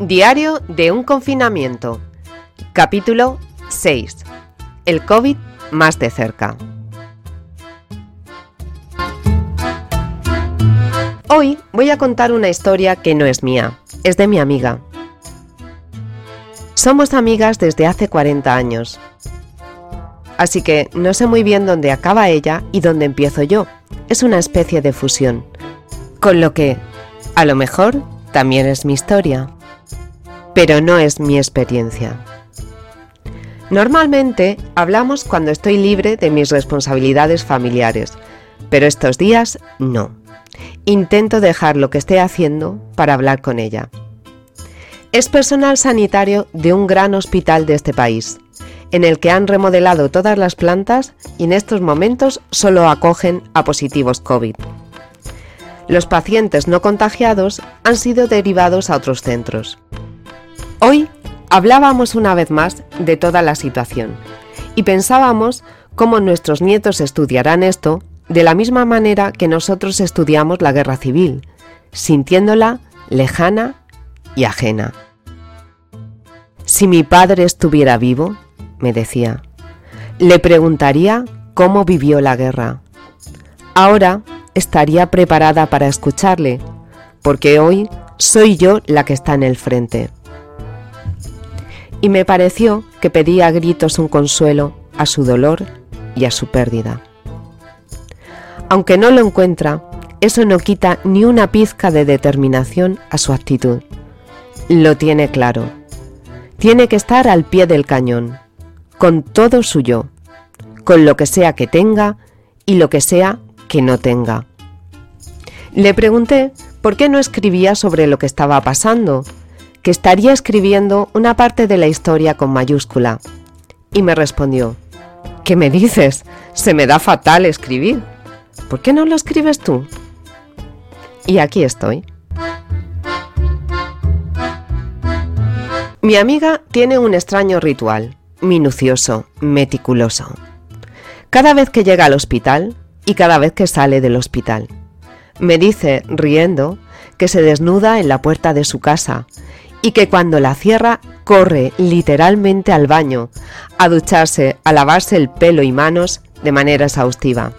Diario de un confinamiento. Capítulo 6. El COVID más de cerca. Hoy voy a contar una historia que no es mía, es de mi amiga. Somos amigas desde hace 40 años. Así que no sé muy bien dónde acaba ella y dónde empiezo yo. Es una especie de fusión. Con lo que, a lo mejor, también es mi historia pero no es mi experiencia. Normalmente hablamos cuando estoy libre de mis responsabilidades familiares, pero estos días no. Intento dejar lo que esté haciendo para hablar con ella. Es personal sanitario de un gran hospital de este país, en el que han remodelado todas las plantas y en estos momentos solo acogen a positivos COVID. Los pacientes no contagiados han sido derivados a otros centros. Hoy hablábamos una vez más de toda la situación y pensábamos cómo nuestros nietos estudiarán esto de la misma manera que nosotros estudiamos la guerra civil, sintiéndola lejana y ajena. Si mi padre estuviera vivo, me decía, le preguntaría cómo vivió la guerra. Ahora estaría preparada para escucharle, porque hoy soy yo la que está en el frente y me pareció que pedía a gritos un consuelo a su dolor y a su pérdida. Aunque no lo encuentra, eso no quita ni una pizca de determinación a su actitud. Lo tiene claro. Tiene que estar al pie del cañón, con todo su yo, con lo que sea que tenga y lo que sea que no tenga. Le pregunté por qué no escribía sobre lo que estaba pasando que estaría escribiendo una parte de la historia con mayúscula. Y me respondió, ¿qué me dices? Se me da fatal escribir. ¿Por qué no lo escribes tú? Y aquí estoy. Mi amiga tiene un extraño ritual, minucioso, meticuloso. Cada vez que llega al hospital y cada vez que sale del hospital. Me dice, riendo, que se desnuda en la puerta de su casa y que cuando la cierra corre literalmente al baño, a ducharse, a lavarse el pelo y manos de manera exhaustiva.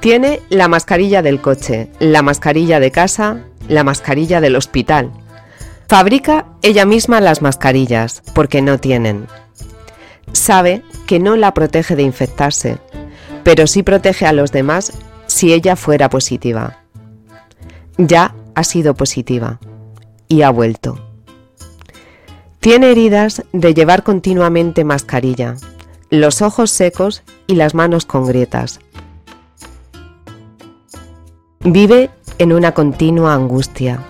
Tiene la mascarilla del coche, la mascarilla de casa, la mascarilla del hospital. Fabrica ella misma las mascarillas porque no tienen. Sabe que no la protege de infectarse, pero sí protege a los demás si ella fuera positiva. Ya ha sido positiva y ha vuelto. Tiene heridas de llevar continuamente mascarilla, los ojos secos y las manos con grietas. Vive en una continua angustia.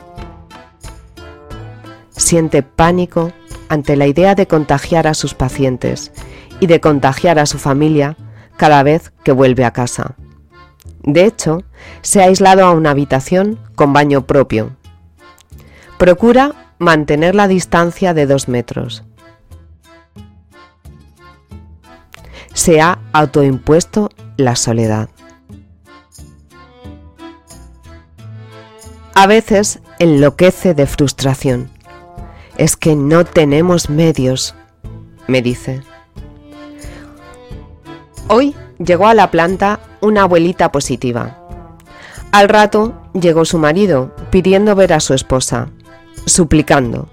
Siente pánico ante la idea de contagiar a sus pacientes y de contagiar a su familia cada vez que vuelve a casa. De hecho, se ha aislado a una habitación con baño propio. Procura mantener la distancia de dos metros. Se ha autoimpuesto la soledad. A veces enloquece de frustración. Es que no tenemos medios, me dice. Hoy llegó a la planta una abuelita positiva. Al rato llegó su marido pidiendo ver a su esposa suplicando.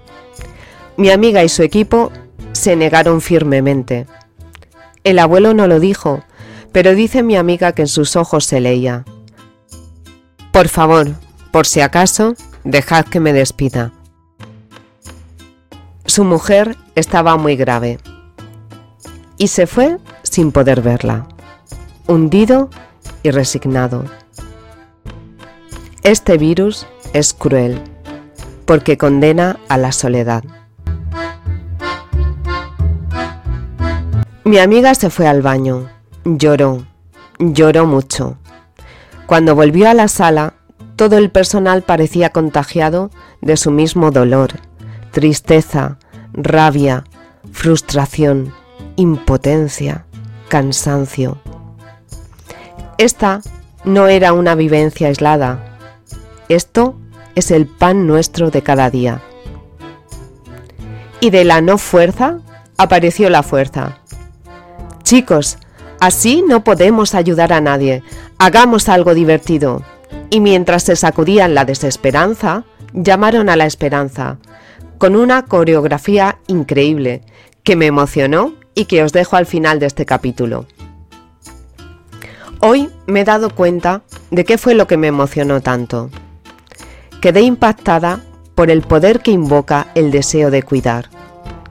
Mi amiga y su equipo se negaron firmemente. El abuelo no lo dijo, pero dice mi amiga que en sus ojos se leía. Por favor, por si acaso, dejad que me despida. Su mujer estaba muy grave y se fue sin poder verla, hundido y resignado. Este virus es cruel porque condena a la soledad. Mi amiga se fue al baño, lloró, lloró mucho. Cuando volvió a la sala, todo el personal parecía contagiado de su mismo dolor, tristeza, rabia, frustración, impotencia, cansancio. Esta no era una vivencia aislada. Esto es el pan nuestro de cada día. y de la no fuerza apareció la fuerza. Chicos, así no podemos ayudar a nadie. Hagamos algo divertido. Y mientras se sacudían la desesperanza, llamaron a la esperanza, con una coreografía increíble, que me emocionó y que os dejo al final de este capítulo. Hoy me he dado cuenta de qué fue lo que me emocionó tanto. Quedé impactada por el poder que invoca el deseo de cuidar,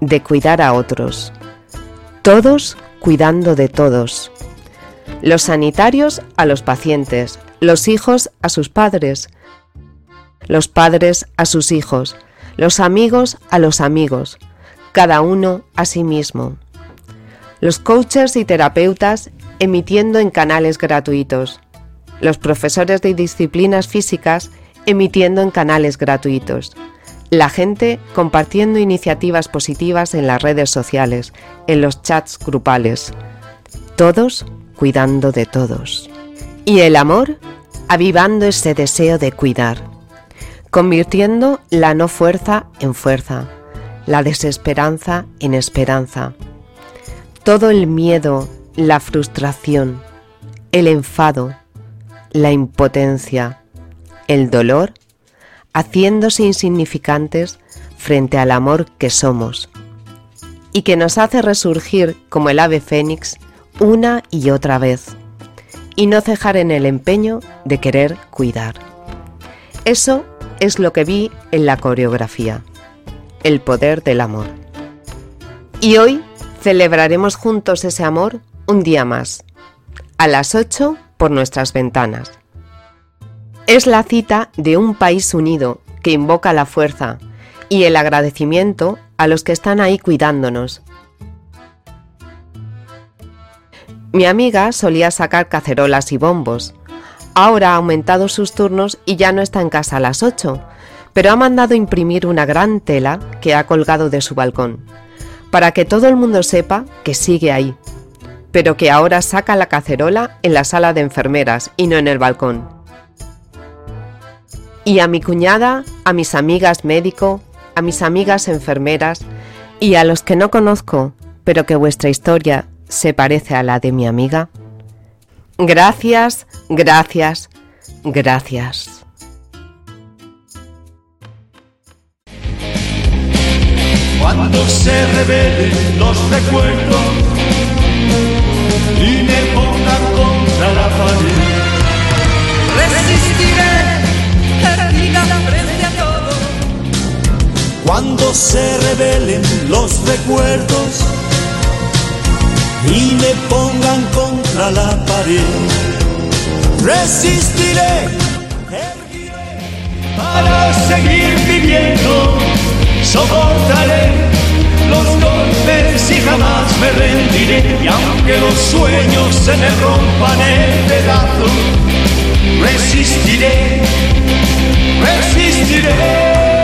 de cuidar a otros. Todos cuidando de todos. Los sanitarios a los pacientes, los hijos a sus padres, los padres a sus hijos, los amigos a los amigos, cada uno a sí mismo. Los coaches y terapeutas emitiendo en canales gratuitos. Los profesores de disciplinas físicas emitiendo en canales gratuitos. La gente compartiendo iniciativas positivas en las redes sociales, en los chats grupales. Todos cuidando de todos. Y el amor avivando ese deseo de cuidar, convirtiendo la no fuerza en fuerza, la desesperanza en esperanza. Todo el miedo, la frustración, el enfado, la impotencia, el dolor, haciéndose insignificantes frente al amor que somos y que nos hace resurgir como el ave fénix una y otra vez y no cejar en el empeño de querer cuidar. Eso es lo que vi en la coreografía, el poder del amor. Y hoy celebraremos juntos ese amor un día más, a las 8 por nuestras ventanas. Es la cita de un país unido que invoca la fuerza y el agradecimiento a los que están ahí cuidándonos. Mi amiga solía sacar cacerolas y bombos. Ahora ha aumentado sus turnos y ya no está en casa a las 8, pero ha mandado imprimir una gran tela que ha colgado de su balcón, para que todo el mundo sepa que sigue ahí, pero que ahora saca la cacerola en la sala de enfermeras y no en el balcón y a mi cuñada, a mis amigas médico, a mis amigas enfermeras y a los que no conozco, pero que vuestra historia se parece a la de mi amiga. Gracias, gracias, gracias. Cuando se revelen los recuerdos y me pongan contra la pared, resistiré cuando se revelen los recuerdos y me pongan contra la pared, resistiré, para seguir viviendo, soportaré los golpes y jamás me rendiré. Y aunque los sueños se me rompan en pedazos, resistiré, persisterez.